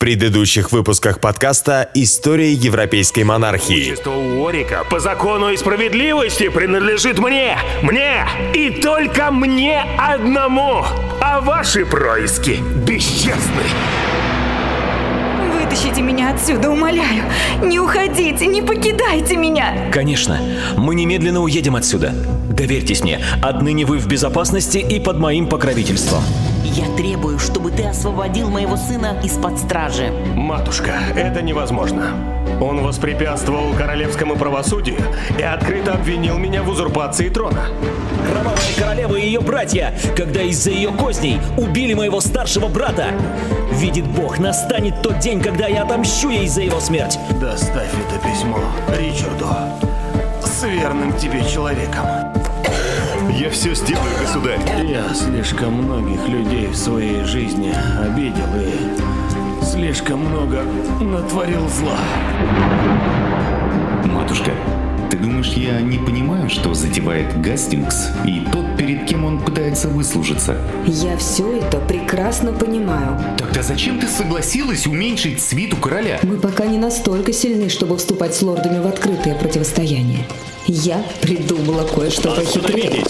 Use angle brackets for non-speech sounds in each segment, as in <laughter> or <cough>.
предыдущих выпусках подкаста «История европейской монархии». Общество Уорика по закону и справедливости принадлежит мне, мне и только мне одному. А ваши происки бесчестны. Вытащите меня отсюда, умоляю. Не уходите, не покидайте меня. Конечно, мы немедленно уедем отсюда. Доверьтесь мне, отныне вы в безопасности и под моим покровительством. Я требую, чтобы ты освободил моего сына из-под стражи. Матушка, это невозможно. Он воспрепятствовал королевскому правосудию и открыто обвинил меня в узурпации трона. Кровавая королева и ее братья, когда из-за ее козней убили моего старшего брата. Видит Бог, настанет тот день, когда я отомщу ей за его смерть. Доставь это письмо Ричарду с верным тебе человеком. Я все сделаю, государь. Я слишком многих людей в своей жизни обидел и слишком много натворил зла. Матушка, ты думаешь, я не понимаю, что затевает Гастингс и тот, перед кем он пытается выслужиться? Я все это прекрасно понимаю. Тогда зачем ты согласилась уменьшить свиту короля? Мы пока не настолько сильны, чтобы вступать с лордами в открытое противостояние. Я придумала кое-что похитрее.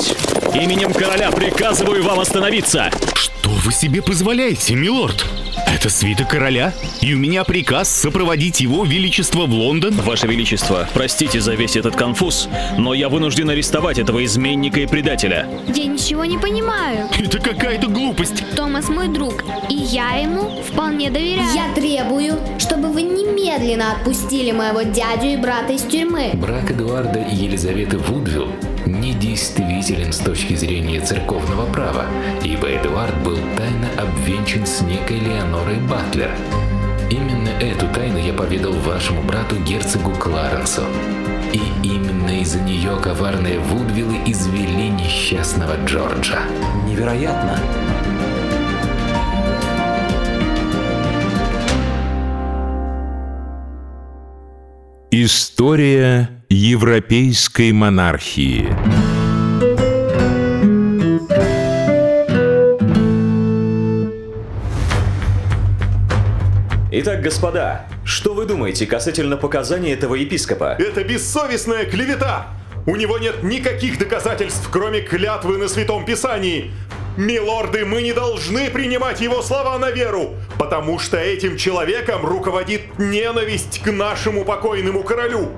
Именем короля приказываю вам остановиться! Что вы себе позволяете, милорд? Это свита короля, и у меня приказ сопроводить его величество в Лондон. Ваше Величество, простите за весь этот конфуз, но я вынужден арестовать этого изменника и предателя. Я ничего не понимаю. Это какая-то глупость. Томас мой друг, и я ему вполне доверяю. Я требую, чтобы вы немедленно отпустили моего дядю и брата из тюрьмы. Брак Эдуарда и Елизаветы Вудвилл недействителен с точки зрения церковного права, ибо Эдуард был тайно обвенчан с некой Леонорой Батлер. Именно эту тайну я поведал вашему брату герцогу Кларенсу. И именно из-за нее коварные Вудвиллы извели несчастного Джорджа. Невероятно! История европейской монархии. Итак, господа, что вы думаете касательно показаний этого епископа? Это бессовестная клевета! У него нет никаких доказательств, кроме клятвы на Святом Писании. Милорды, мы не должны принимать его слова на веру, потому что этим человеком руководит ненависть к нашему покойному королю.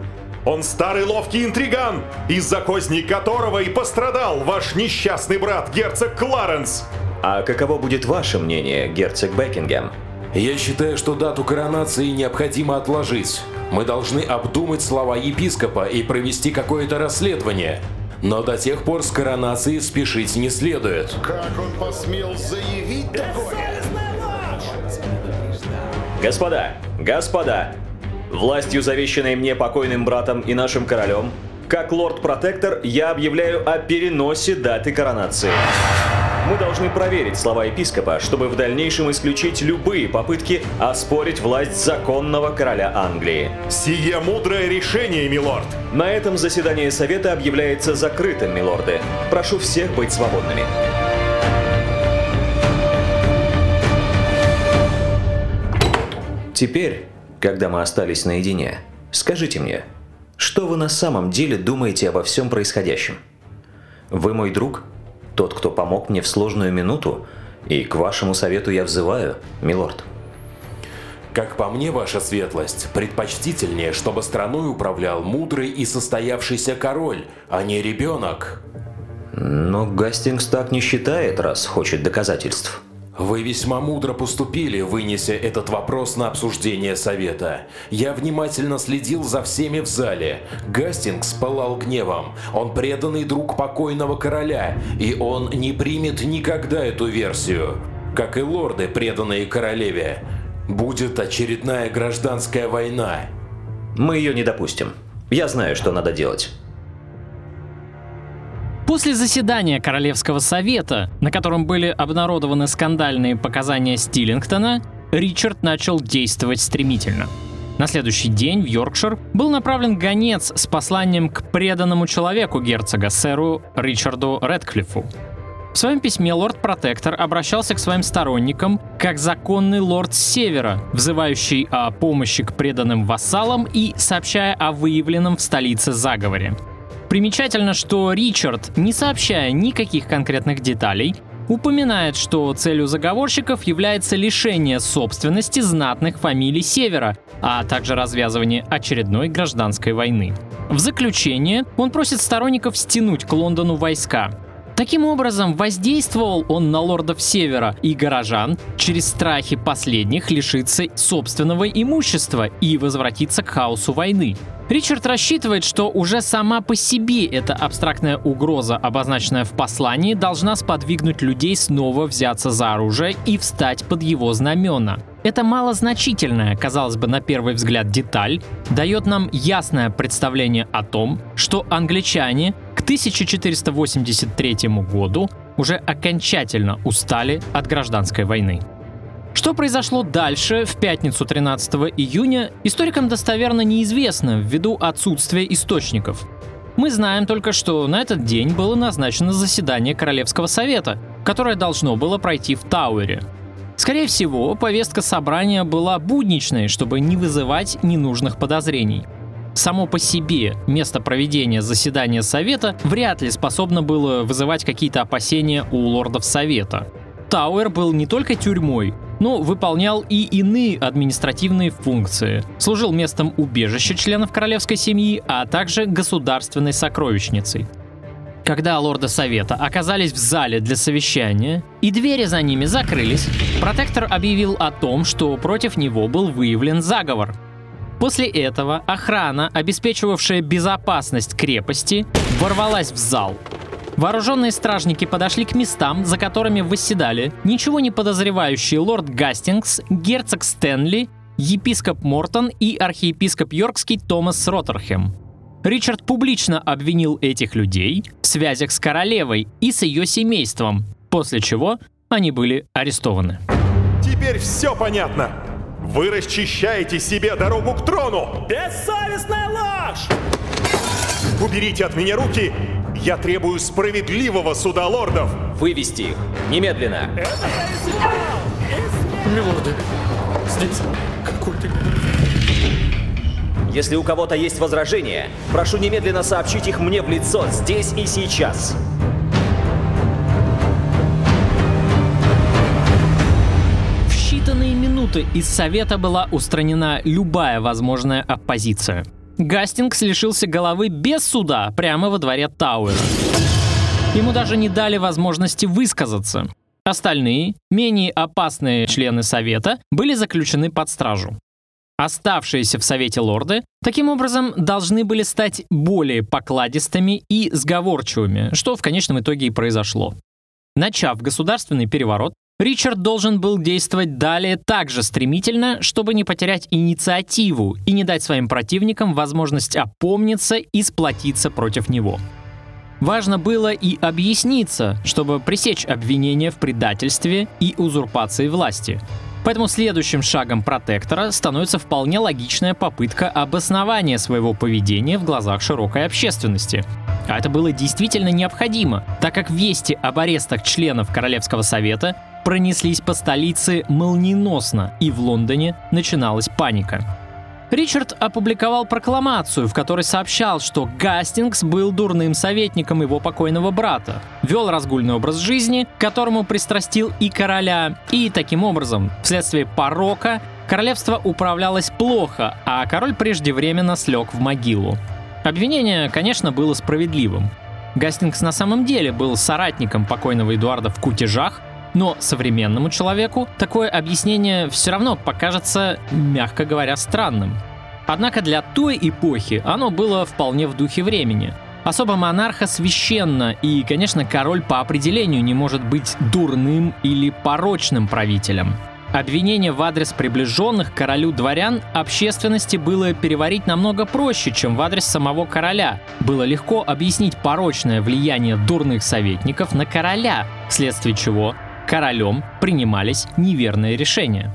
Он старый ловкий интриган, из-за козней которого и пострадал ваш несчастный брат, герцог Кларенс. А каково будет ваше мнение, герцог Бекингем? Я считаю, что дату коронации необходимо отложить. Мы должны обдумать слова епископа и провести какое-то расследование. Но до тех пор с коронацией спешить не следует. Как он посмел заявить такое? Господа, господа, властью, завещанной мне покойным братом и нашим королем, как лорд-протектор, я объявляю о переносе даты коронации. Мы должны проверить слова епископа, чтобы в дальнейшем исключить любые попытки оспорить власть законного короля Англии. Сие мудрое решение, милорд. На этом заседание совета объявляется закрытым, милорды. Прошу всех быть свободными. Теперь, когда мы остались наедине, скажите мне, что вы на самом деле думаете обо всем происходящем? Вы мой друг? Тот, кто помог мне в сложную минуту? И к вашему совету я взываю, милорд. Как по мне, ваша светлость, предпочтительнее, чтобы страной управлял мудрый и состоявшийся король, а не ребенок. Но Гастингс так не считает, раз хочет доказательств. Вы весьма мудро поступили, вынеся этот вопрос на обсуждение совета. Я внимательно следил за всеми в зале. Гастингс пылал гневом. Он преданный друг покойного короля, и он не примет никогда эту версию. Как и лорды, преданные королеве. Будет очередная гражданская война. Мы ее не допустим. Я знаю, что надо делать. После заседания Королевского совета, на котором были обнародованы скандальные показания Стиллингтона, Ричард начал действовать стремительно. На следующий день в Йоркшир был направлен гонец с посланием к преданному человеку герцога, сэру Ричарду Редклиффу. В своем письме лорд-протектор обращался к своим сторонникам как законный лорд севера, взывающий о помощи к преданным вассалам и сообщая о выявленном в столице заговоре. Примечательно, что Ричард, не сообщая никаких конкретных деталей, упоминает, что целью заговорщиков является лишение собственности знатных фамилий Севера, а также развязывание очередной гражданской войны. В заключение он просит сторонников стянуть к Лондону войска. Таким образом, воздействовал он на лордов Севера и горожан через страхи последних лишиться собственного имущества и возвратиться к хаосу войны. Ричард рассчитывает, что уже сама по себе эта абстрактная угроза, обозначенная в послании, должна сподвигнуть людей снова взяться за оружие и встать под его знамена. Эта малозначительная, казалось бы, на первый взгляд деталь дает нам ясное представление о том, что англичане к 1483 году уже окончательно устали от гражданской войны. Что произошло дальше, в пятницу 13 июня, историкам достоверно неизвестно ввиду отсутствия источников. Мы знаем только, что на этот день было назначено заседание Королевского совета, которое должно было пройти в Тауэре. Скорее всего, повестка собрания была будничной, чтобы не вызывать ненужных подозрений. Само по себе место проведения заседания Совета вряд ли способно было вызывать какие-то опасения у лордов Совета. Тауэр был не только тюрьмой, но выполнял и иные административные функции. Служил местом убежища членов королевской семьи, а также государственной сокровищницей. Когда лорды Совета оказались в зале для совещания, и двери за ними закрылись, протектор объявил о том, что против него был выявлен заговор. После этого охрана, обеспечивавшая безопасность крепости, ворвалась в зал, Вооруженные стражники подошли к местам, за которыми восседали ничего не подозревающий лорд Гастингс, герцог Стэнли, епископ Мортон и архиепископ Йоркский Томас Роттерхем. Ричард публично обвинил этих людей в связях с королевой и с ее семейством, после чего они были арестованы. Теперь все понятно. Вы расчищаете себе дорогу к трону. Бессовестная ложь! Уберите от меня руки я требую справедливого суда лордов! Вывести их! Немедленно! Милорды, здесь какой-то... Если у кого-то есть возражения, прошу немедленно сообщить их мне в лицо здесь и сейчас. В считанные минуты из Совета была устранена любая возможная оппозиция. Гастингс лишился головы без суда прямо во дворе Тауэра. Ему даже не дали возможности высказаться. Остальные, менее опасные члены Совета, были заключены под стражу. Оставшиеся в Совете лорды, таким образом, должны были стать более покладистыми и сговорчивыми, что в конечном итоге и произошло. Начав государственный переворот, Ричард должен был действовать далее так же стремительно, чтобы не потерять инициативу и не дать своим противникам возможность опомниться и сплотиться против него. Важно было и объясниться, чтобы пресечь обвинения в предательстве и узурпации власти. Поэтому следующим шагом протектора становится вполне логичная попытка обоснования своего поведения в глазах широкой общественности. А это было действительно необходимо, так как вести об арестах членов Королевского совета пронеслись по столице молниеносно, и в Лондоне начиналась паника. Ричард опубликовал прокламацию, в которой сообщал, что Гастингс был дурным советником его покойного брата, вел разгульный образ жизни, к которому пристрастил и короля, и таким образом, вследствие порока, королевство управлялось плохо, а король преждевременно слег в могилу. Обвинение, конечно, было справедливым. Гастингс на самом деле был соратником покойного Эдуарда в кутежах, но современному человеку такое объяснение все равно покажется, мягко говоря, странным. Однако для той эпохи оно было вполне в духе времени. Особо монарха священно, и, конечно, король по определению не может быть дурным или порочным правителем. Обвинение в адрес приближенных королю дворян общественности было переварить намного проще, чем в адрес самого короля. Было легко объяснить порочное влияние дурных советников на короля, вследствие чего королем принимались неверные решения.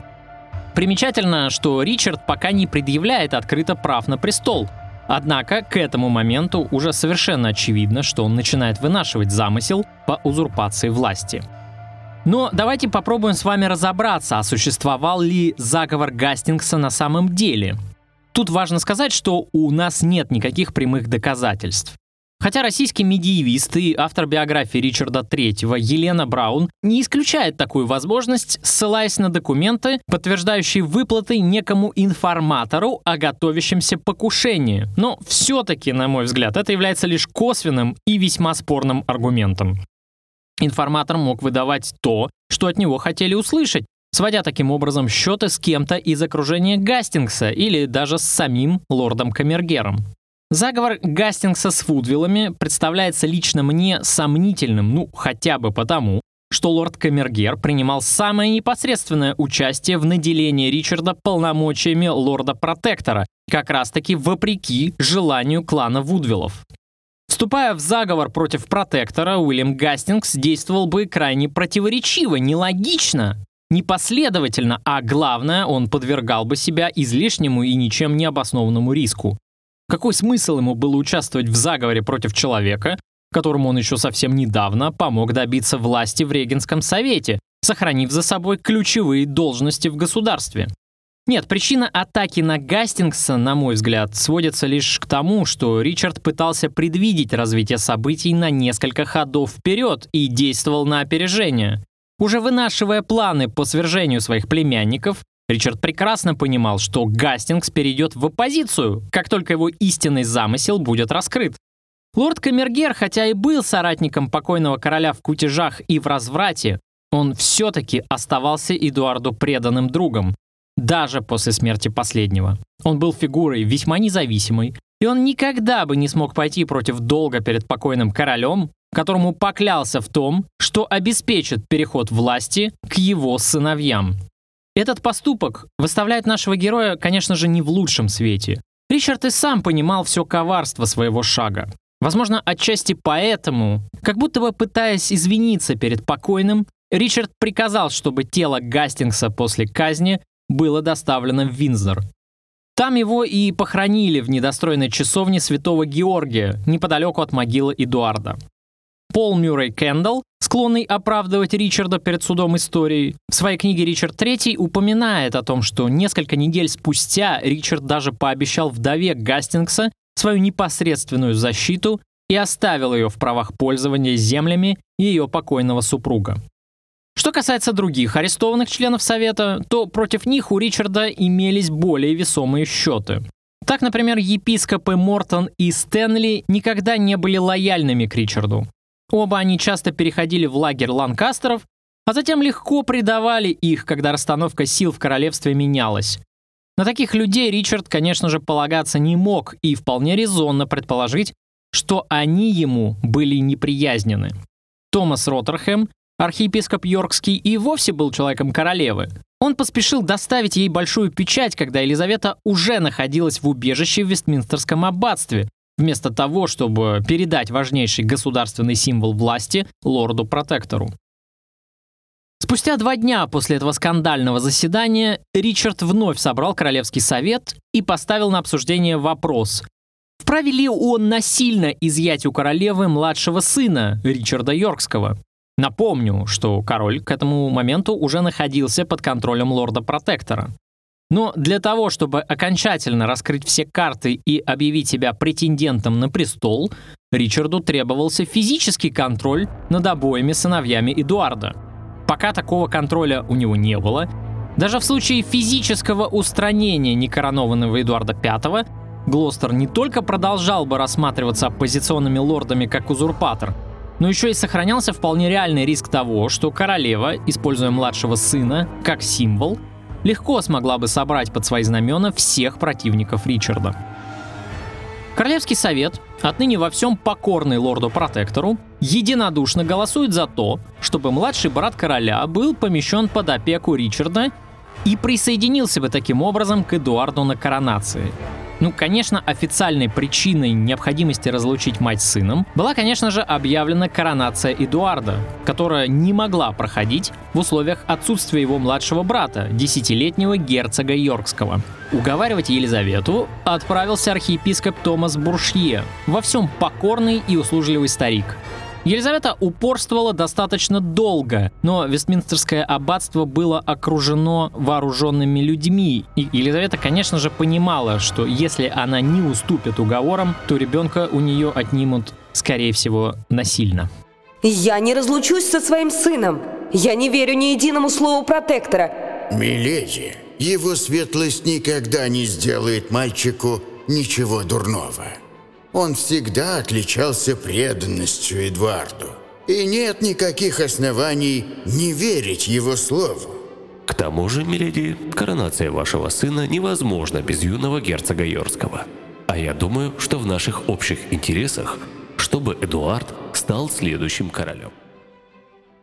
Примечательно, что Ричард пока не предъявляет открыто прав на престол, Однако к этому моменту уже совершенно очевидно, что он начинает вынашивать замысел по узурпации власти. Но давайте попробуем с вами разобраться, а существовал ли заговор Гастингса на самом деле. Тут важно сказать, что у нас нет никаких прямых доказательств. Хотя российский медиевист и автор биографии Ричарда III Елена Браун не исключает такую возможность, ссылаясь на документы, подтверждающие выплаты некому информатору о готовящемся покушении. Но все-таки, на мой взгляд, это является лишь косвенным и весьма спорным аргументом. Информатор мог выдавать то, что от него хотели услышать, сводя таким образом счеты с кем-то из окружения Гастингса или даже с самим лордом Камергером. Заговор Гастингса с Вудвиллами представляется лично мне сомнительным, ну хотя бы потому, что лорд Камергер принимал самое непосредственное участие в наделении Ричарда полномочиями лорда-протектора, как раз-таки вопреки желанию клана Вудвиллов. Вступая в заговор против протектора, Уильям Гастингс действовал бы крайне противоречиво, нелогично, непоследовательно, а главное, он подвергал бы себя излишнему и ничем не обоснованному риску. Какой смысл ему было участвовать в заговоре против человека, которому он еще совсем недавно помог добиться власти в Регенском совете, сохранив за собой ключевые должности в государстве? Нет, причина атаки на Гастингса, на мой взгляд, сводится лишь к тому, что Ричард пытался предвидеть развитие событий на несколько ходов вперед и действовал на опережение. Уже вынашивая планы по свержению своих племянников, Ричард прекрасно понимал, что Гастингс перейдет в оппозицию, как только его истинный замысел будет раскрыт. Лорд Камергер, хотя и был соратником покойного короля в кутежах и в разврате, он все-таки оставался Эдуарду преданным другом, даже после смерти последнего. Он был фигурой весьма независимой, и он никогда бы не смог пойти против долга перед покойным королем, которому поклялся в том, что обеспечит переход власти к его сыновьям. Этот поступок выставляет нашего героя, конечно же, не в лучшем свете. Ричард и сам понимал все коварство своего шага. Возможно, отчасти поэтому, как будто бы пытаясь извиниться перед покойным, Ричард приказал, чтобы тело Гастингса после казни было доставлено в Винзор. Там его и похоронили в недостроенной часовне Святого Георгия, неподалеку от могилы Эдуарда. Пол Мюррей Кендалл, склонный оправдывать Ричарда перед судом истории, в своей книге «Ричард III» упоминает о том, что несколько недель спустя Ричард даже пообещал вдове Гастингса свою непосредственную защиту и оставил ее в правах пользования землями ее покойного супруга. Что касается других арестованных членов Совета, то против них у Ричарда имелись более весомые счеты. Так, например, епископы Мортон и Стэнли никогда не были лояльными к Ричарду. Оба они часто переходили в лагерь ланкастеров, а затем легко предавали их, когда расстановка сил в королевстве менялась. На таких людей Ричард, конечно же, полагаться не мог и вполне резонно предположить, что они ему были неприязнены. Томас Роттерхэм, архиепископ Йоркский, и вовсе был человеком королевы. Он поспешил доставить ей большую печать, когда Елизавета уже находилась в убежище в Вестминстерском аббатстве, вместо того, чтобы передать важнейший государственный символ власти лорду-протектору. Спустя два дня после этого скандального заседания Ричард вновь собрал Королевский совет и поставил на обсуждение вопрос, вправе ли он насильно изъять у королевы младшего сына Ричарда Йоркского. Напомню, что король к этому моменту уже находился под контролем лорда-протектора. Но для того, чтобы окончательно раскрыть все карты и объявить себя претендентом на престол, Ричарду требовался физический контроль над обоими сыновьями Эдуарда. Пока такого контроля у него не было, даже в случае физического устранения некоронованного Эдуарда V, Глостер не только продолжал бы рассматриваться оппозиционными лордами как узурпатор, но еще и сохранялся вполне реальный риск того, что королева, используя младшего сына как символ, легко смогла бы собрать под свои знамена всех противников Ричарда. Королевский совет, отныне во всем покорный лорду-протектору, единодушно голосует за то, чтобы младший брат короля был помещен под опеку Ричарда и присоединился бы таким образом к Эдуарду на коронации – ну, конечно, официальной причиной необходимости разлучить мать с сыном была, конечно же, объявлена коронация Эдуарда, которая не могла проходить в условиях отсутствия его младшего брата, десятилетнего герцога Йоркского. Уговаривать Елизавету отправился архиепископ Томас Буршье, во всем покорный и услужливый старик. Елизавета упорствовала достаточно долго, но Вестминстерское аббатство было окружено вооруженными людьми, и Елизавета, конечно же, понимала, что если она не уступит уговорам, то ребенка у нее отнимут, скорее всего, насильно. Я не разлучусь со своим сыном. Я не верю ни единому слову протектора. Миледи, его светлость никогда не сделает мальчику ничего дурного. Он всегда отличался преданностью Эдуарду. И нет никаких оснований не верить его слову. К тому же, миледи, коронация вашего сына невозможна без юного герцога Йорского. А я думаю, что в наших общих интересах, чтобы Эдуард стал следующим королем.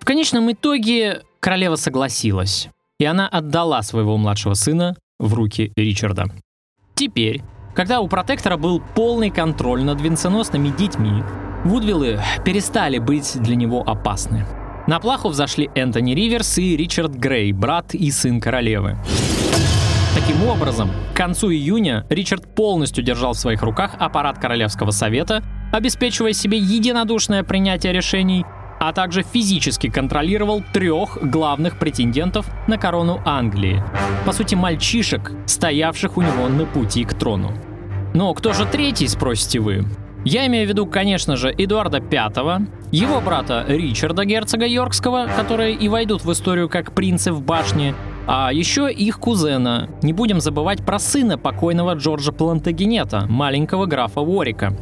В конечном итоге королева согласилась, и она отдала своего младшего сына в руки Ричарда. Теперь когда у протектора был полный контроль над венценосными детьми, Вудвиллы перестали быть для него опасны. На плаху взошли Энтони Риверс и Ричард Грей, брат и сын королевы. Таким образом, к концу июня Ричард полностью держал в своих руках аппарат Королевского совета, обеспечивая себе единодушное принятие решений, а также физически контролировал трех главных претендентов на корону Англии. По сути, мальчишек, стоявших у него на пути к трону. Но кто же третий, спросите вы? Я имею в виду, конечно же, Эдуарда V, его брата Ричарда, герцога Йоркского, которые и войдут в историю как принцы в башне, а еще их кузена. Не будем забывать про сына покойного Джорджа Плантагенета, маленького графа Уорика.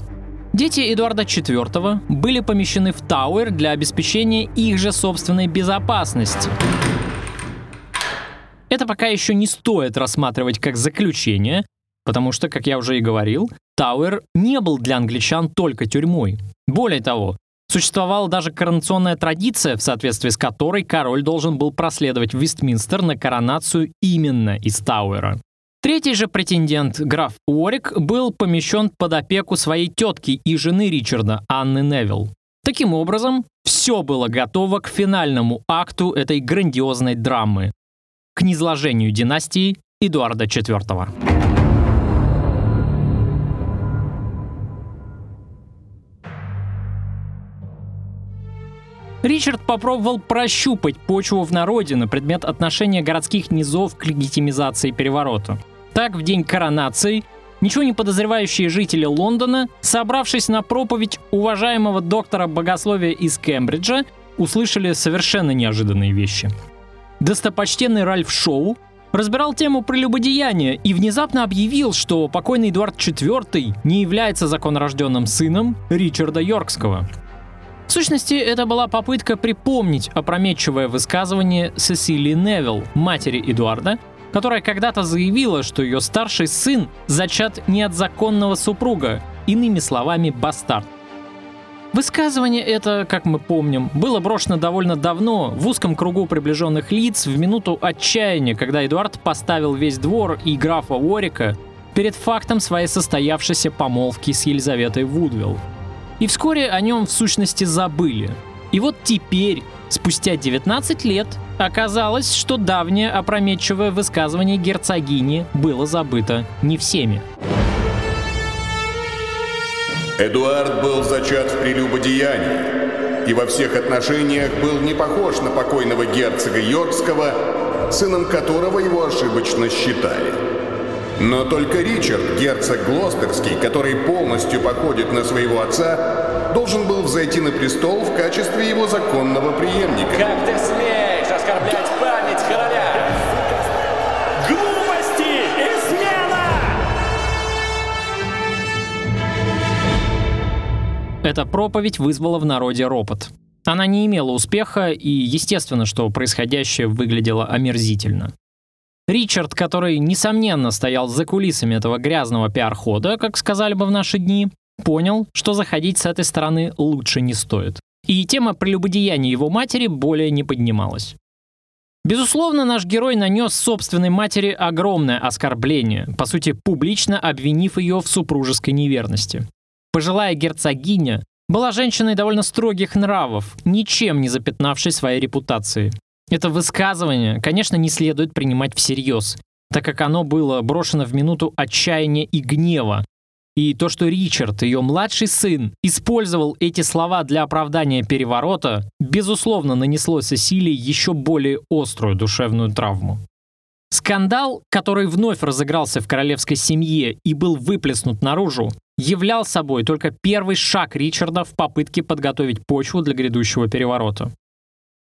Дети Эдуарда IV были помещены в Тауэр для обеспечения их же собственной безопасности. Это пока еще не стоит рассматривать как заключение, потому что, как я уже и говорил, Тауэр не был для англичан только тюрьмой. Более того, существовала даже коронационная традиция, в соответствии с которой король должен был проследовать в Вестминстер на коронацию именно из Тауэра. Третий же претендент, граф Уорик, был помещен под опеку своей тетки и жены Ричарда, Анны Невилл. Таким образом, все было готово к финальному акту этой грандиозной драмы, к низложению династии Эдуарда IV. Ричард попробовал прощупать почву в народе на предмет отношения городских низов к легитимизации переворота. Так, в день коронации ничего не подозревающие жители Лондона, собравшись на проповедь уважаемого доктора богословия из Кембриджа, услышали совершенно неожиданные вещи. Достопочтенный Ральф Шоу разбирал тему прелюбодеяния и внезапно объявил, что покойный Эдуард IV не является законорожденным сыном Ричарда Йоркского. В сущности, это была попытка припомнить опрометчивое высказывание Сесилии Невилл, матери Эдуарда, которая когда-то заявила, что ее старший сын зачат не от законного супруга, иными словами, бастард. Высказывание это, как мы помним, было брошено довольно давно, в узком кругу приближенных лиц, в минуту отчаяния, когда Эдуард поставил весь двор и графа Уорика перед фактом своей состоявшейся помолвки с Елизаветой Вудвилл. И вскоре о нем в сущности забыли. И вот теперь, спустя 19 лет, Оказалось, что давнее опрометчивое высказывание герцогини было забыто не всеми. Эдуард был зачат в прелюбодеянии и во всех отношениях был не похож на покойного герцога Йоркского, сыном которого его ошибочно считали. Но только Ричард, герцог Глостерский, который полностью походит на своего отца, должен был взойти на престол в качестве его законного преемника. Как ты смеешь оскорблять память короля? Глупости! Измена! Эта проповедь вызвала в народе ропот. Она не имела успеха, и естественно, что происходящее выглядело омерзительно. Ричард, который, несомненно, стоял за кулисами этого грязного пиар-хода, как сказали бы в наши дни, понял, что заходить с этой стороны лучше не стоит. И тема прелюбодеяния его матери более не поднималась. Безусловно, наш герой нанес собственной матери огромное оскорбление, по сути, публично обвинив ее в супружеской неверности. Пожилая герцогиня была женщиной довольно строгих нравов, ничем не запятнавшей своей репутации. Это высказывание, конечно, не следует принимать всерьез, так как оно было брошено в минуту отчаяния и гнева, И то, что Ричард, ее младший сын, использовал эти слова для оправдания переворота, безусловно, нанесло Сесилии еще более острую душевную травму. Скандал, который вновь разыгрался в королевской семье и был выплеснут наружу, являл собой только первый шаг Ричарда в попытке подготовить почву для грядущего переворота.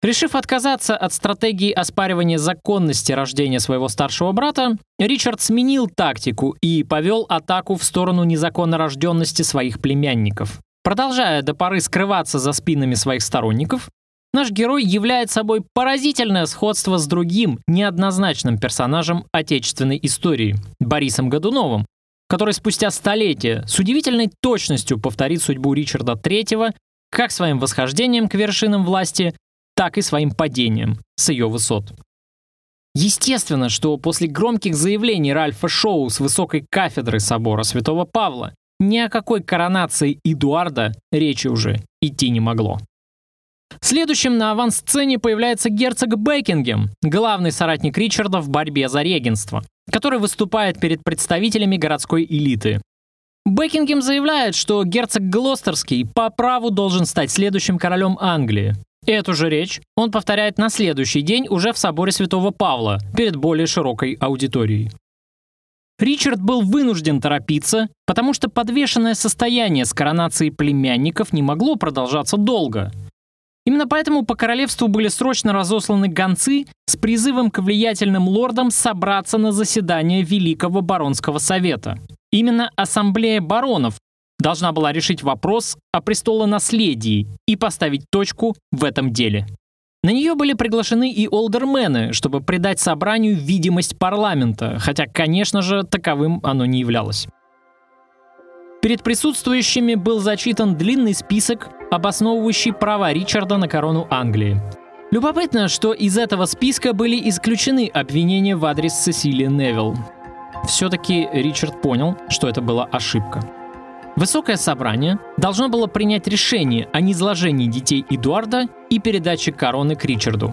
Решив отказаться от стратегии оспаривания законности рождения своего старшего брата, Ричард сменил тактику и повел атаку в сторону незаконно рожденности своих племянников. Продолжая до поры скрываться за спинами своих сторонников, наш герой являет собой поразительное сходство с другим, неоднозначным персонажем отечественной истории – Борисом Годуновым, который спустя столетия с удивительной точностью повторит судьбу Ричарда III как своим восхождением к вершинам власти, так и своим падением с ее высот. Естественно, что после громких заявлений Ральфа Шоу с высокой кафедры собора Святого Павла ни о какой коронации Эдуарда речи уже идти не могло. Следующим на авансцене появляется герцог Бекингем, главный соратник Ричарда в борьбе за регенство, который выступает перед представителями городской элиты. Бекингем заявляет, что герцог Глостерский по праву должен стать следующим королем Англии, Эту же речь он повторяет на следующий день уже в соборе Святого Павла перед более широкой аудиторией. Ричард был вынужден торопиться, потому что подвешенное состояние с коронацией племянников не могло продолжаться долго. Именно поэтому по королевству были срочно разосланы гонцы с призывом к влиятельным лордам собраться на заседание Великого Баронского совета. Именно Ассамблея баронов должна была решить вопрос о престолонаследии и поставить точку в этом деле. На нее были приглашены и олдермены, чтобы придать собранию видимость парламента, хотя, конечно же, таковым оно не являлось. Перед присутствующими был зачитан длинный список, обосновывающий права Ричарда на корону Англии. Любопытно, что из этого списка были исключены обвинения в адрес Сесилии Невилл. Все-таки Ричард понял, что это была ошибка. Высокое собрание должно было принять решение о низложении детей Эдуарда и передаче короны к Ричарду.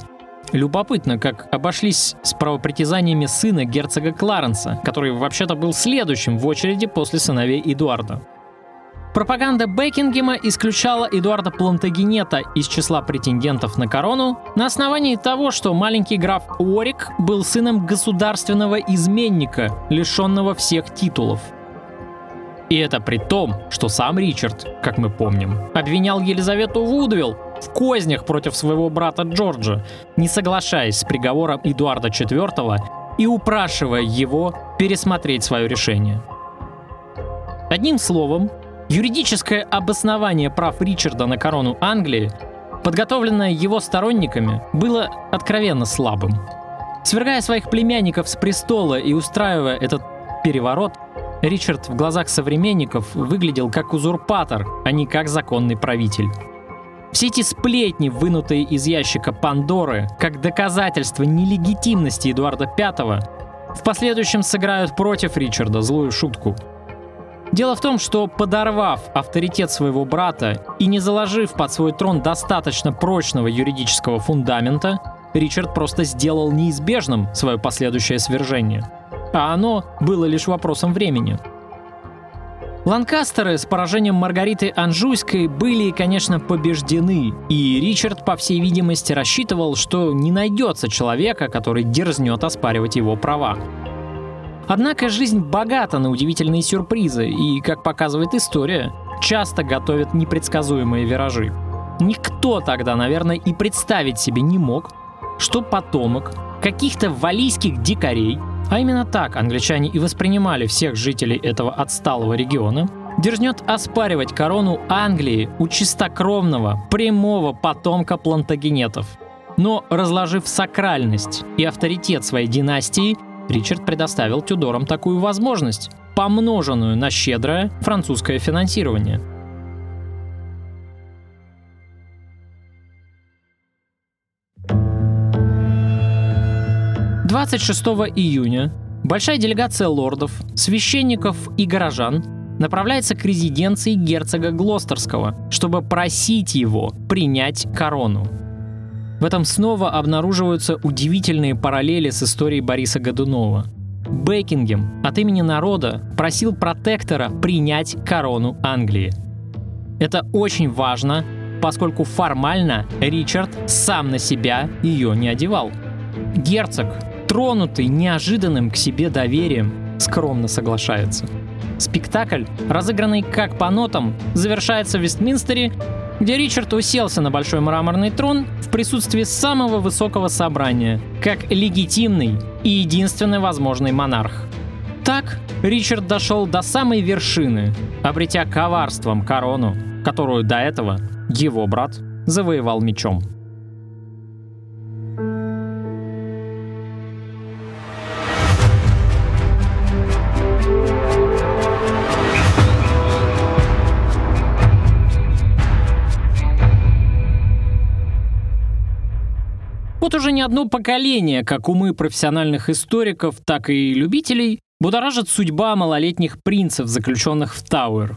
Любопытно, как обошлись с правопритязаниями сына герцога Кларенса, который вообще-то был следующим в очереди после сыновей Эдуарда. Пропаганда Бекингема исключала Эдуарда Плантагенета из числа претендентов на корону на основании того, что маленький граф Уорик был сыном государственного изменника, лишенного всех титулов – и это при том, что сам Ричард, как мы помним, обвинял Елизавету Вудвилл в кознях против своего брата Джорджа, не соглашаясь с приговором Эдуарда IV и упрашивая его пересмотреть свое решение. Одним словом, юридическое обоснование прав Ричарда на корону Англии, подготовленное его сторонниками, было откровенно слабым. Свергая своих племянников с престола и устраивая этот переворот, Ричард в глазах современников выглядел как узурпатор, а не как законный правитель. Все эти сплетни, вынутые из ящика Пандоры, как доказательство нелегитимности Эдуарда V, в последующем сыграют против Ричарда злую шутку. Дело в том, что подорвав авторитет своего брата и не заложив под свой трон достаточно прочного юридического фундамента, Ричард просто сделал неизбежным свое последующее свержение – а оно было лишь вопросом времени. Ланкастеры с поражением Маргариты Анжуйской были, конечно, побеждены, и Ричард, по всей видимости, рассчитывал, что не найдется человека, который дерзнет оспаривать его права. Однако жизнь богата на удивительные сюрпризы, и, как показывает история, часто готовят непредсказуемые виражи. Никто тогда, наверное, и представить себе не мог, что потомок каких-то валийских дикарей а именно так англичане и воспринимали всех жителей этого отсталого региона, дерзнет оспаривать корону Англии у чистокровного, прямого потомка плантагенетов. Но разложив сакральность и авторитет своей династии, Ричард предоставил Тюдорам такую возможность, помноженную на щедрое французское финансирование – 26 июня большая делегация лордов, священников и горожан направляется к резиденции герцога Глостерского, чтобы просить его принять корону. В этом снова обнаруживаются удивительные параллели с историей Бориса Годунова. Бекингем от имени народа просил протектора принять корону Англии. Это очень важно, поскольку формально Ричард сам на себя ее не одевал. Герцог, тронутый неожиданным к себе доверием, скромно соглашается. Спектакль, разыгранный как по нотам, завершается в Вестминстере, где Ричард уселся на большой мраморный трон в присутствии самого высокого собрания, как легитимный и единственный возможный монарх. Так Ричард дошел до самой вершины, обретя коварством корону, которую до этого его брат завоевал мечом. Вот уже не одно поколение, как умы профессиональных историков, так и любителей, будоражит судьба малолетних принцев, заключенных в Тауэр.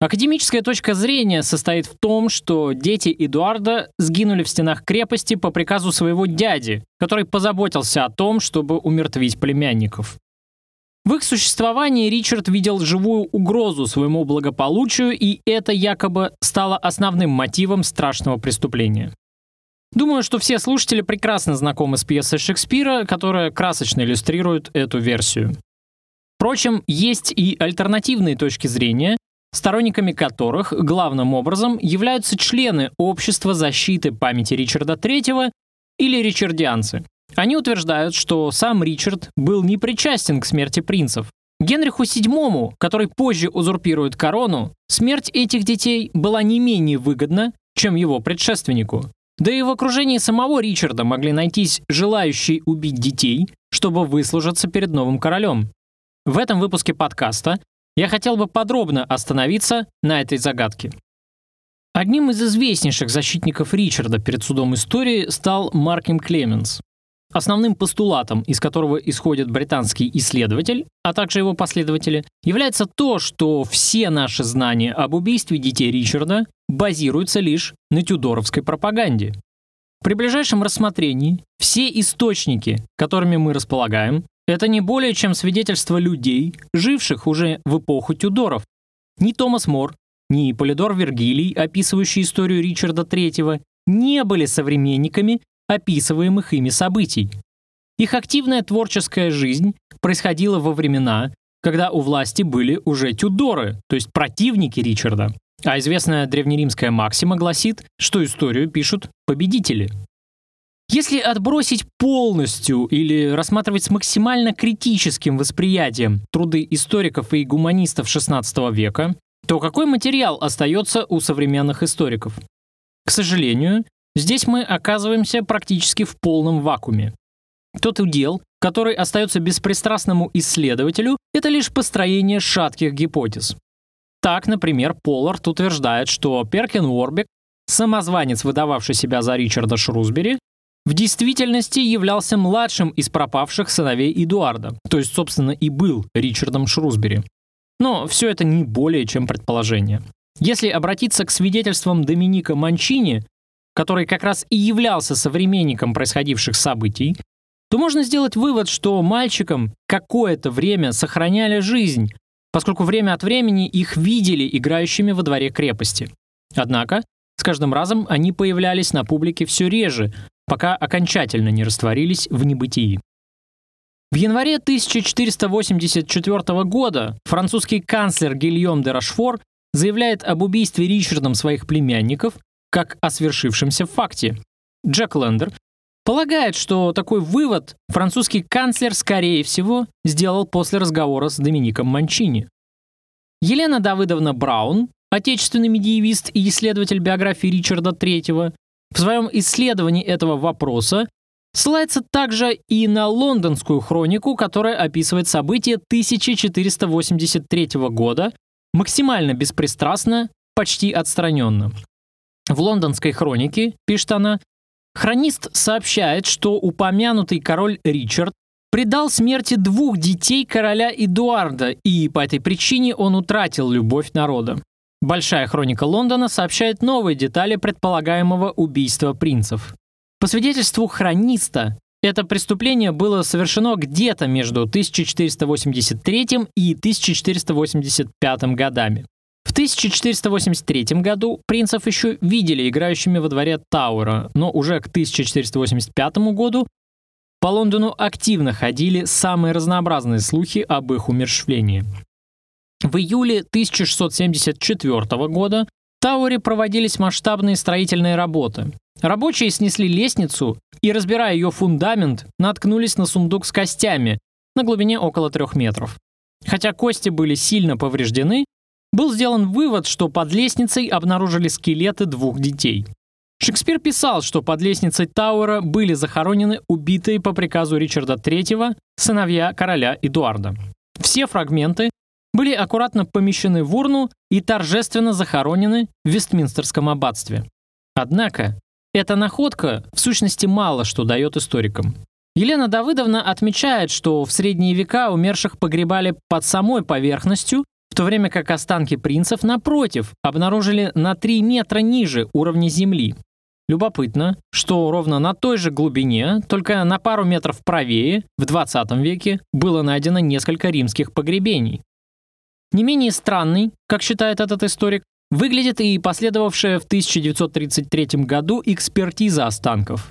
Академическая точка зрения состоит в том, что дети Эдуарда сгинули в стенах крепости по приказу своего дяди, который позаботился о том, чтобы умертвить племянников. В их существовании Ричард видел живую угрозу своему благополучию, и это якобы стало основным мотивом страшного преступления. Думаю, что все слушатели прекрасно знакомы с пьесой Шекспира, которая красочно иллюстрирует эту версию. Впрочем, есть и альтернативные точки зрения, сторонниками которых главным образом являются члены Общества защиты памяти Ричарда III или ричардианцы. Они утверждают, что сам Ричард был не причастен к смерти принцев. Генриху VII, который позже узурпирует корону, смерть этих детей была не менее выгодна, чем его предшественнику. Да и в окружении самого Ричарда могли найтись желающие убить детей, чтобы выслужиться перед новым королем. В этом выпуске подкаста я хотел бы подробно остановиться на этой загадке. Одним из известнейших защитников Ричарда перед судом истории стал Маркем Клеменс. Основным постулатом, из которого исходит британский исследователь, а также его последователи, является то, что все наши знания об убийстве детей Ричарда базируются лишь на тюдоровской пропаганде. При ближайшем рассмотрении все источники, которыми мы располагаем, это не более чем свидетельство людей, живших уже в эпоху Тюдоров. Ни Томас Мор, ни Полидор Вергилий, описывающий историю Ричарда III, не были современниками описываемых ими событий. Их активная творческая жизнь происходила во времена, когда у власти были уже Тюдоры, то есть противники Ричарда. А известная древнеримская максима гласит, что историю пишут победители. Если отбросить полностью или рассматривать с максимально критическим восприятием труды историков и гуманистов XVI века, то какой материал остается у современных историков? К сожалению, здесь мы оказываемся практически в полном вакууме. Тот удел, который остается беспристрастному исследователю, это лишь построение шатких гипотез. Так, например, Поллард утверждает, что Перкин Уорбек, самозванец, выдававший себя за Ричарда Шрусбери, в действительности являлся младшим из пропавших сыновей Эдуарда, то есть, собственно, и был Ричардом Шрусбери. Но все это не более чем предположение. Если обратиться к свидетельствам Доминика Манчини, который как раз и являлся современником происходивших событий, то можно сделать вывод, что мальчикам какое-то время сохраняли жизнь, поскольку время от времени их видели играющими во дворе крепости. Однако, с каждым разом они появлялись на публике все реже, пока окончательно не растворились в небытии. В январе 1484 года французский канцлер Гильем де Рашфор заявляет об убийстве Ричардом своих племянников как о свершившемся факте. Джек Лендер полагает, что такой вывод французский канцлер, скорее всего, сделал после разговора с Домиником Манчини. Елена Давыдовна Браун, отечественный медиевист и исследователь биографии Ричарда III, в своем исследовании этого вопроса ссылается также и на лондонскую хронику, которая описывает события 1483 года максимально беспристрастно, почти отстраненно. В лондонской хронике, пишет она, хронист сообщает, что упомянутый король Ричард предал смерти двух детей короля Эдуарда, и по этой причине он утратил любовь народа. Большая хроника Лондона сообщает новые детали предполагаемого убийства принцев. По свидетельству хрониста, Это преступление было совершено где-то между 1483 и 1485 годами. В 1483 году принцев еще видели играющими во дворе Тауэра, но уже к 1485 году по Лондону активно ходили самые разнообразные слухи об их умершвлении. В июле 1674 года в Тауэре проводились масштабные строительные работы. Рабочие снесли лестницу и, разбирая ее фундамент, наткнулись на сундук с костями на глубине около трех метров. Хотя кости были сильно повреждены, был сделан вывод, что под лестницей обнаружили скелеты двух детей. Шекспир писал, что под лестницей Тауэра были захоронены убитые по приказу Ричарда III сыновья короля Эдуарда. Все фрагменты были аккуратно помещены в урну и торжественно захоронены в Вестминстерском аббатстве. Однако, эта находка в сущности мало что дает историкам. Елена Давыдовна отмечает, что в средние века умерших погребали под самой поверхностью, то время как останки принцев, напротив, обнаружили на 3 метра ниже уровня земли. Любопытно, что ровно на той же глубине, только на пару метров правее, в 20 веке, было найдено несколько римских погребений. Не менее странный, как считает этот историк, выглядит и последовавшая в 1933 году экспертиза останков.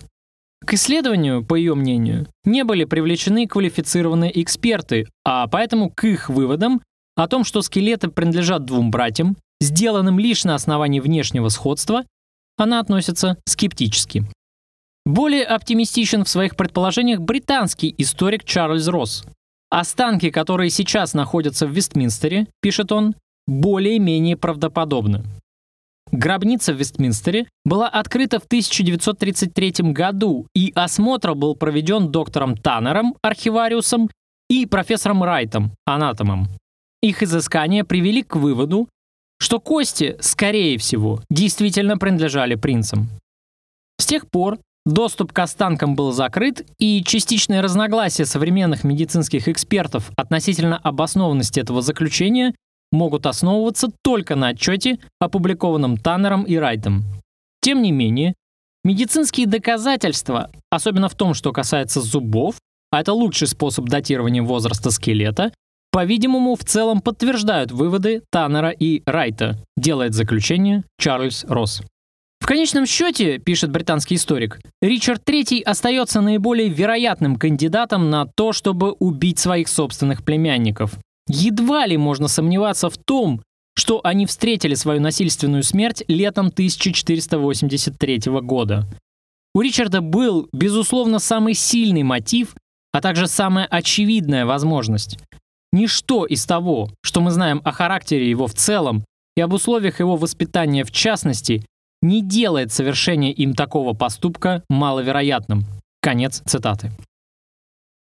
К исследованию, по ее мнению, не были привлечены квалифицированные эксперты, а поэтому к их выводам о том, что скелеты принадлежат двум братьям, сделанным лишь на основании внешнего сходства, она относится скептически. Более оптимистичен в своих предположениях британский историк Чарльз Росс. Останки, которые сейчас находятся в Вестминстере, пишет он, более-менее правдоподобны. Гробница в Вестминстере была открыта в 1933 году, и осмотр был проведен доктором Таннером, архивариусом, и профессором Райтом, анатомом. Их изыскания привели к выводу, что кости, скорее всего, действительно принадлежали принцам. С тех пор доступ к останкам был закрыт, и частичные разногласия современных медицинских экспертов относительно обоснованности этого заключения могут основываться только на отчете, опубликованном Таннером и Райтом. Тем не менее, медицинские доказательства, особенно в том, что касается зубов, а это лучший способ датирования возраста скелета, по-видимому, в целом подтверждают выводы Таннера и Райта, делает заключение Чарльз Росс. В конечном счете, пишет британский историк, Ричард III остается наиболее вероятным кандидатом на то, чтобы убить своих собственных племянников. Едва ли можно сомневаться в том, что они встретили свою насильственную смерть летом 1483 года. У Ричарда был, безусловно, самый сильный мотив, а также самая очевидная возможность. Ничто из того, что мы знаем о характере его в целом и об условиях его воспитания в частности, не делает совершение им такого поступка маловероятным. Конец цитаты.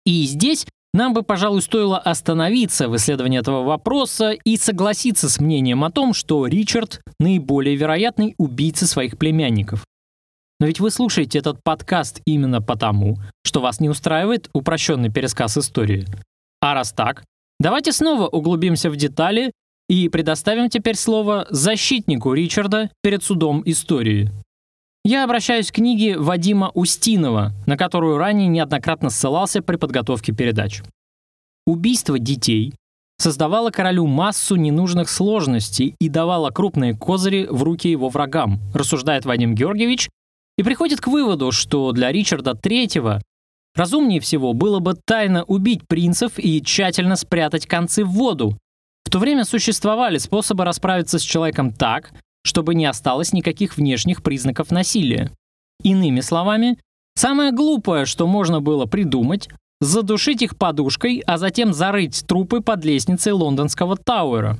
И здесь нам бы, пожалуй, стоило остановиться в исследовании этого вопроса и согласиться с мнением о том, что Ричард — наиболее вероятный убийца своих племянников. Но ведь вы слушаете этот подкаст именно потому, что вас не устраивает упрощенный пересказ истории. А раз так, Давайте снова углубимся в детали и предоставим теперь слово защитнику Ричарда перед судом истории. Я обращаюсь к книге Вадима Устинова, на которую ранее неоднократно ссылался при подготовке передач. Убийство детей создавало королю массу ненужных сложностей и давало крупные козыри в руки его врагам, рассуждает Вадим Георгиевич, и приходит к выводу, что для Ричарда III Разумнее всего было бы тайно убить принцев и тщательно спрятать концы в воду. В то время существовали способы расправиться с человеком так, чтобы не осталось никаких внешних признаков насилия. Иными словами, самое глупое, что можно было придумать, задушить их подушкой, а затем зарыть трупы под лестницей лондонского Тауэра.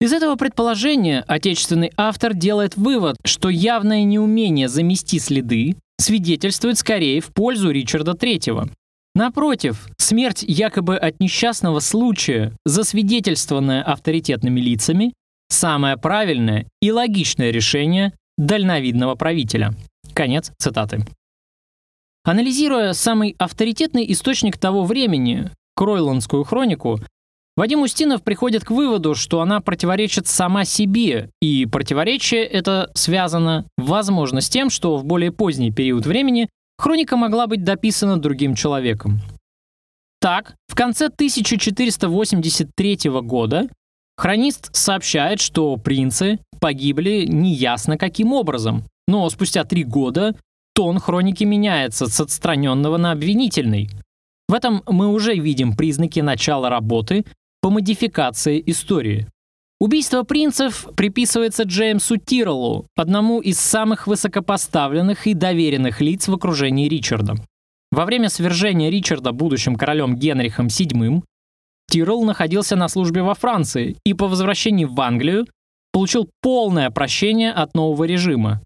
Из этого предположения отечественный автор делает вывод, что явное неумение замести следы свидетельствует скорее в пользу Ричарда III. Напротив, смерть якобы от несчастного случая, засвидетельствованная авторитетными лицами, самое правильное и логичное решение дальновидного правителя. Конец цитаты. Анализируя самый авторитетный источник того времени, Кройландскую хронику, Вадим Устинов приходит к выводу, что она противоречит сама себе, и противоречие это связано, возможно, с тем, что в более поздний период времени хроника могла быть дописана другим человеком. Так, в конце 1483 года хронист сообщает, что принцы погибли неясно каким образом, но спустя три года тон хроники меняется с отстраненного на обвинительный. В этом мы уже видим признаки начала работы по модификации истории. Убийство принцев приписывается Джеймсу Тирреллу, одному из самых высокопоставленных и доверенных лиц в окружении Ричарда. Во время свержения Ричарда будущим королем Генрихом VII Тиррелл находился на службе во Франции и по возвращении в Англию получил полное прощение от нового режима.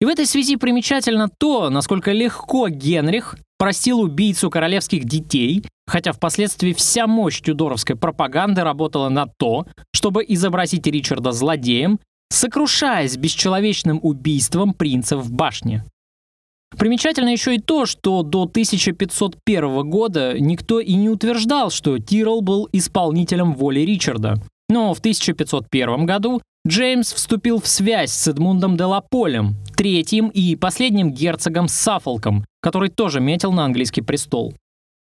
И в этой связи примечательно то, насколько легко Генрих простил убийцу королевских детей, хотя впоследствии вся мощь тюдоровской пропаганды работала на то, чтобы изобразить Ричарда злодеем, сокрушаясь бесчеловечным убийством принца в башне. Примечательно еще и то, что до 1501 года никто и не утверждал, что Тирл был исполнителем воли Ричарда. Но в 1501 году Джеймс вступил в связь с Эдмундом де Лаполем, третьим и последним герцогом Саффолком, который тоже метил на английский престол.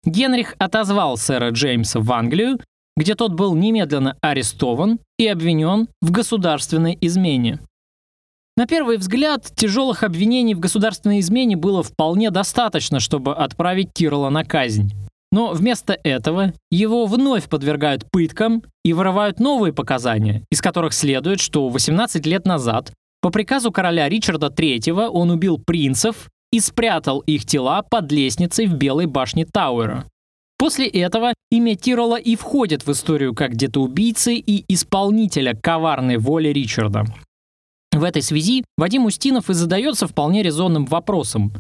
Генрих отозвал сэра Джеймса в Англию, где тот был немедленно арестован и обвинен в государственной измене. На первый взгляд, тяжелых обвинений в государственной измене было вполне достаточно, чтобы отправить Тирла на казнь. Но вместо этого его вновь подвергают пыткам и вырывают новые показания, из которых следует, что 18 лет назад по приказу короля Ричарда III он убил принцев и спрятал их тела под лестницей в Белой башне Тауэра. После этого имя Тирола и входит в историю как детоубийцы и исполнителя коварной воли Ричарда. В этой связи Вадим Устинов и задается вполне резонным вопросом.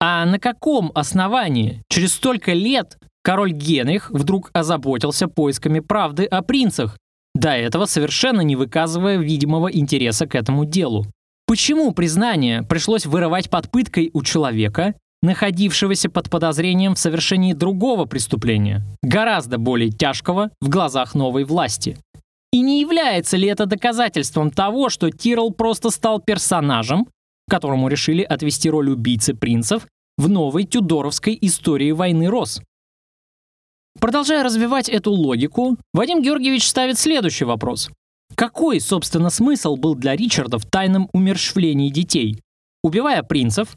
А на каком основании через столько лет король Генрих вдруг озаботился поисками правды о принцах, до этого совершенно не выказывая видимого интереса к этому делу? Почему признание пришлось вырывать под пыткой у человека, находившегося под подозрением в совершении другого преступления, гораздо более тяжкого в глазах новой власти? И не является ли это доказательством того, что Тирл просто стал персонажем, которому решили отвести роль убийцы принцев в новой тюдоровской истории войны Рос? Продолжая развивать эту логику, Вадим Георгиевич ставит следующий вопрос. Какой, собственно, смысл был для Ричарда в тайном умерщвлении детей? Убивая принцев,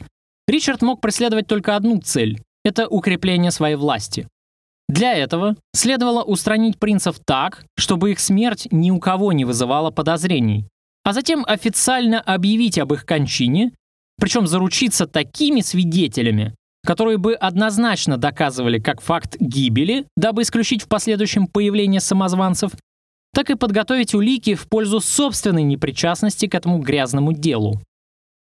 Ричард мог преследовать только одну цель — это укрепление своей власти. Для этого следовало устранить принцев так, чтобы их смерть ни у кого не вызывала подозрений, а затем официально объявить об их кончине, причем заручиться такими свидетелями, которые бы однозначно доказывали как факт гибели, дабы исключить в последующем появление самозванцев, так и подготовить улики в пользу собственной непричастности к этому грязному делу.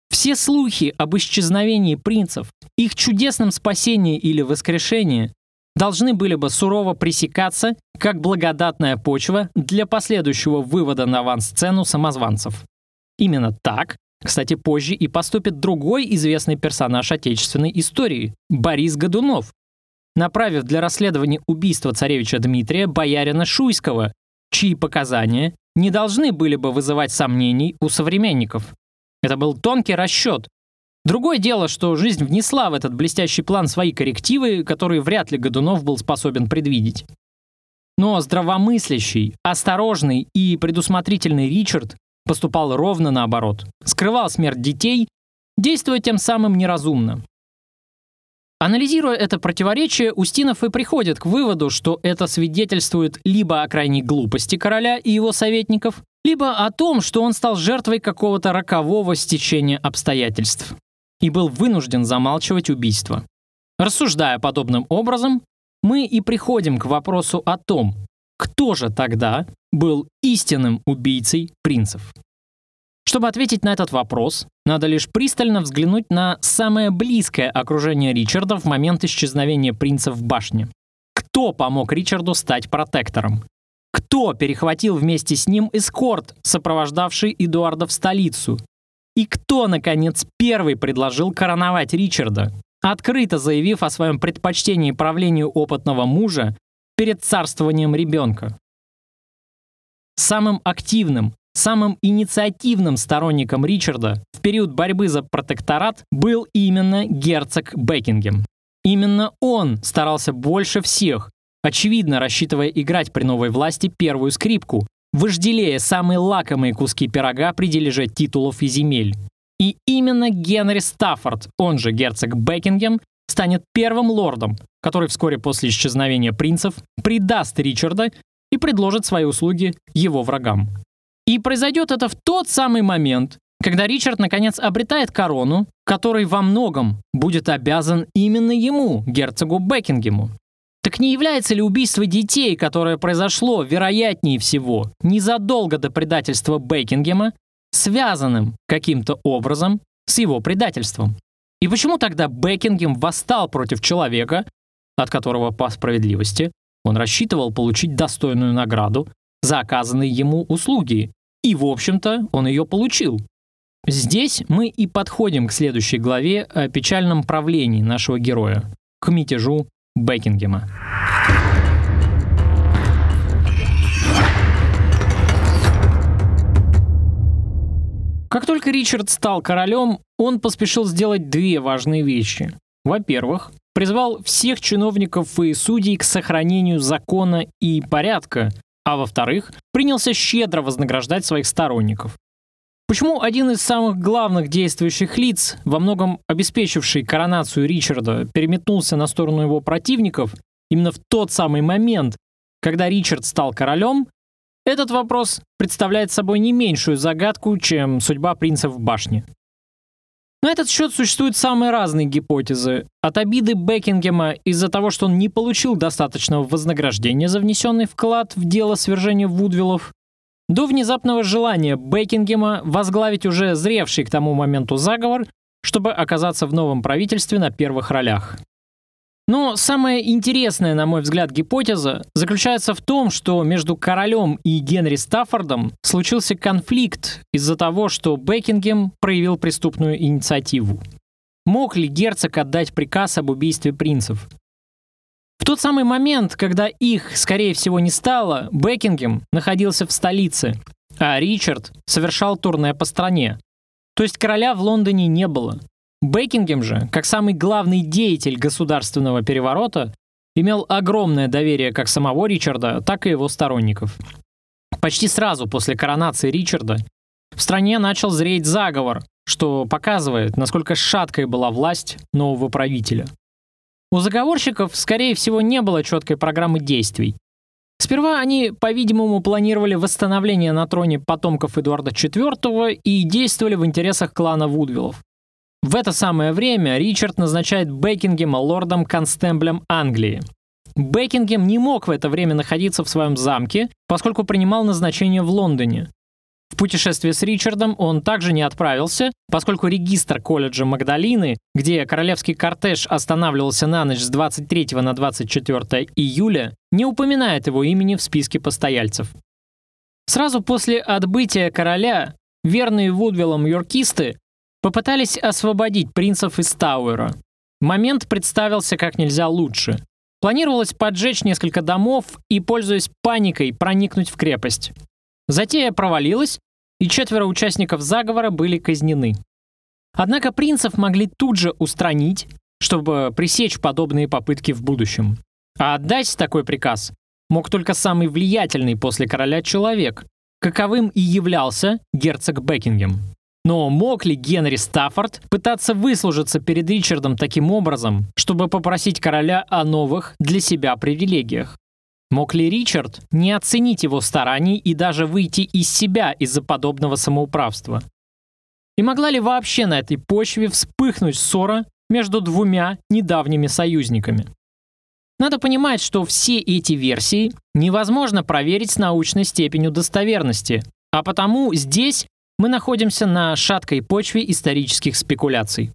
Все слухи об исчезновении принцев, их чудесном спасении или воскрешении должны были бы сурово пресекаться как благодатная почва для последующего вывода на авансцену самозванцев. Именно так, кстати, позже и поступит другой известный персонаж отечественной истории – Борис Годунов, направив для расследования убийства царевича Дмитрия боярина Шуйского, чьи показания не должны были бы вызывать сомнений у современников. Это был тонкий расчет, Другое дело, что жизнь внесла в этот блестящий план свои коррективы, которые вряд ли Годунов был способен предвидеть. Но здравомыслящий, осторожный и предусмотрительный Ричард поступал ровно наоборот. Скрывал смерть детей, действуя тем самым неразумно. Анализируя это противоречие, Устинов и приходит к выводу, что это свидетельствует либо о крайней глупости короля и его советников, либо о том, что он стал жертвой какого-то рокового стечения обстоятельств и был вынужден замалчивать убийство. Рассуждая подобным образом, мы и приходим к вопросу о том, кто же тогда был истинным убийцей принцев. Чтобы ответить на этот вопрос, надо лишь пристально взглянуть на самое близкое окружение Ричарда в момент исчезновения принца в башне. Кто помог Ричарду стать протектором? Кто перехватил вместе с ним эскорт, сопровождавший Эдуарда в столицу? И кто, наконец, первый предложил короновать Ричарда, открыто заявив о своем предпочтении правлению опытного мужа перед царствованием ребенка? Самым активным, самым инициативным сторонником Ричарда в период борьбы за протекторат был именно герцог Бекингем. Именно он старался больше всех, очевидно рассчитывая играть при новой власти первую скрипку, вожделея самые лакомые куски пирога при дележе титулов и земель. И именно Генри Стаффорд, он же герцог Бекингем, станет первым лордом, который вскоре после исчезновения принцев предаст Ричарда и предложит свои услуги его врагам. И произойдет это в тот самый момент, когда Ричард наконец обретает корону, который во многом будет обязан именно ему, герцогу Бекингему. Так не является ли убийство детей, которое произошло, вероятнее всего, незадолго до предательства Бекингема, связанным каким-то образом с его предательством? И почему тогда Бекингем восстал против человека, от которого по справедливости он рассчитывал получить достойную награду за оказанные ему услуги, и, в общем-то, он ее получил. Здесь мы и подходим к следующей главе о печальном правлении нашего героя, к мятежу Бекингема. Как только Ричард стал королем, он поспешил сделать две важные вещи. Во-первых, призвал всех чиновников и судей к сохранению закона и порядка, а во-вторых, принялся щедро вознаграждать своих сторонников. Почему один из самых главных действующих лиц, во многом обеспечивший коронацию Ричарда, переметнулся на сторону его противников именно в тот самый момент, когда Ричард стал королем, этот вопрос представляет собой не меньшую загадку, чем судьба принца в башне. На этот счет существуют самые разные гипотезы. От обиды Бекингема из-за того, что он не получил достаточного вознаграждения за внесенный вклад в дело свержения Вудвиллов, до внезапного желания Бекингема возглавить уже зревший к тому моменту заговор, чтобы оказаться в новом правительстве на первых ролях. Но самая интересная, на мой взгляд, гипотеза заключается в том, что между королем и Генри Стаффордом случился конфликт из-за того, что Бекингем проявил преступную инициативу. Мог ли герцог отдать приказ об убийстве принцев? В тот самый момент, когда их, скорее всего, не стало, Бекингем находился в столице, а Ричард совершал турне по стране. То есть короля в Лондоне не было. Бекингем же, как самый главный деятель государственного переворота, имел огромное доверие как самого Ричарда, так и его сторонников. Почти сразу после коронации Ричарда в стране начал зреть заговор, что показывает, насколько шаткой была власть нового правителя. У заговорщиков, скорее всего, не было четкой программы действий. Сперва они, по-видимому, планировали восстановление на троне потомков Эдуарда IV и действовали в интересах клана Вудвиллов. В это самое время Ричард назначает Бекингема лордом-констемблем Англии. Бекингем не мог в это время находиться в своем замке, поскольку принимал назначение в Лондоне. В путешествие с Ричардом он также не отправился, поскольку регистр колледжа Магдалины, где королевский кортеж останавливался на ночь с 23 на 24 июля, не упоминает его имени в списке постояльцев. Сразу после отбытия короля верные Вудвиллам юркисты Попытались освободить принцев из Тауэра. Момент представился как нельзя лучше. Планировалось поджечь несколько домов и, пользуясь паникой, проникнуть в крепость. Затея провалилась, и четверо участников заговора были казнены. Однако принцев могли тут же устранить, чтобы пресечь подобные попытки в будущем. А отдать такой приказ мог только самый влиятельный после короля человек, каковым и являлся герцог Бекингем. Но мог ли Генри Стаффорд пытаться выслужиться перед Ричардом таким образом, чтобы попросить короля о новых для себя привилегиях? Мог ли Ричард не оценить его стараний и даже выйти из себя из-за подобного самоуправства? И могла ли вообще на этой почве вспыхнуть ссора между двумя недавними союзниками? Надо понимать, что все эти версии невозможно проверить с научной степенью достоверности, а потому здесь мы находимся на шаткой почве исторических спекуляций.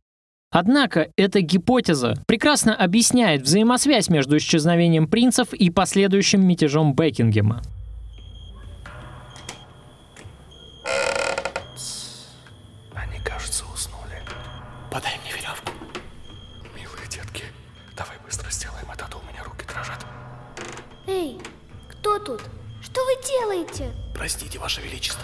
Однако эта гипотеза прекрасно объясняет взаимосвязь между исчезновением принцев и последующим мятежом Бекингема. Они, кажется, уснули. Подай мне веревку. Милые детки, давай быстро сделаем это, а то у меня руки дрожат. Эй, кто тут? Что вы делаете? Простите, Ваше Величество.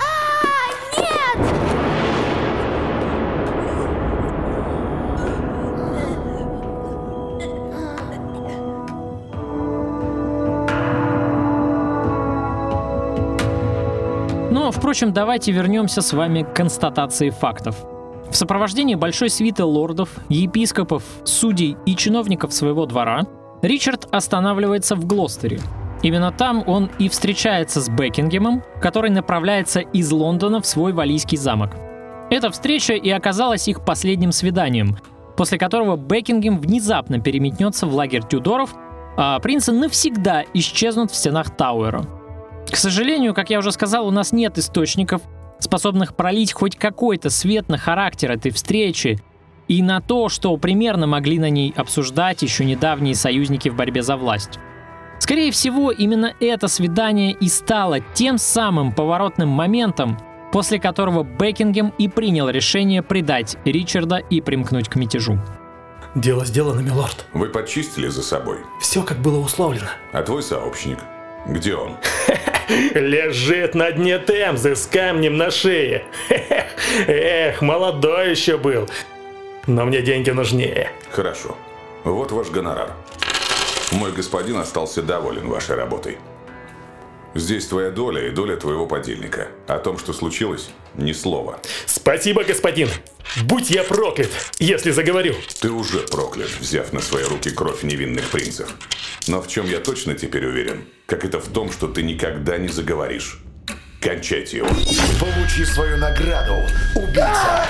Но, впрочем, давайте вернемся с вами к констатации фактов. В сопровождении большой свиты лордов, епископов, судей и чиновников своего двора Ричард останавливается в Глостере. Именно там он и встречается с Бекингемом, который направляется из Лондона в свой валийский замок. Эта встреча и оказалась их последним свиданием, после которого Бекингем внезапно переметнется в лагерь Тюдоров, а принцы навсегда исчезнут в стенах Тауэра. К сожалению, как я уже сказал, у нас нет источников, способных пролить хоть какой-то свет на характер этой встречи и на то, что примерно могли на ней обсуждать еще недавние союзники в борьбе за власть. Скорее всего, именно это свидание и стало тем самым поворотным моментом, после которого Бекингем и принял решение предать Ричарда и примкнуть к мятежу. Дело сделано, милорд. Вы почистили за собой. Все, как было условлено. А твой сообщник? Где он? <laughs> Лежит на дне Темзы с камнем на шее. <laughs> Эх, молодой еще был. Но мне деньги нужнее. Хорошо. Вот ваш гонорар. Мой господин остался доволен вашей работой. Здесь твоя доля и доля твоего подельника. О том, что случилось, ни слова. Спасибо, господин. Будь я проклят, если заговорю. Ты уже проклят, взяв на свои руки кровь невинных принцев. Но в чем я точно теперь уверен, как это в том, что ты никогда не заговоришь. Кончайте его. Получи свою награду, убийца!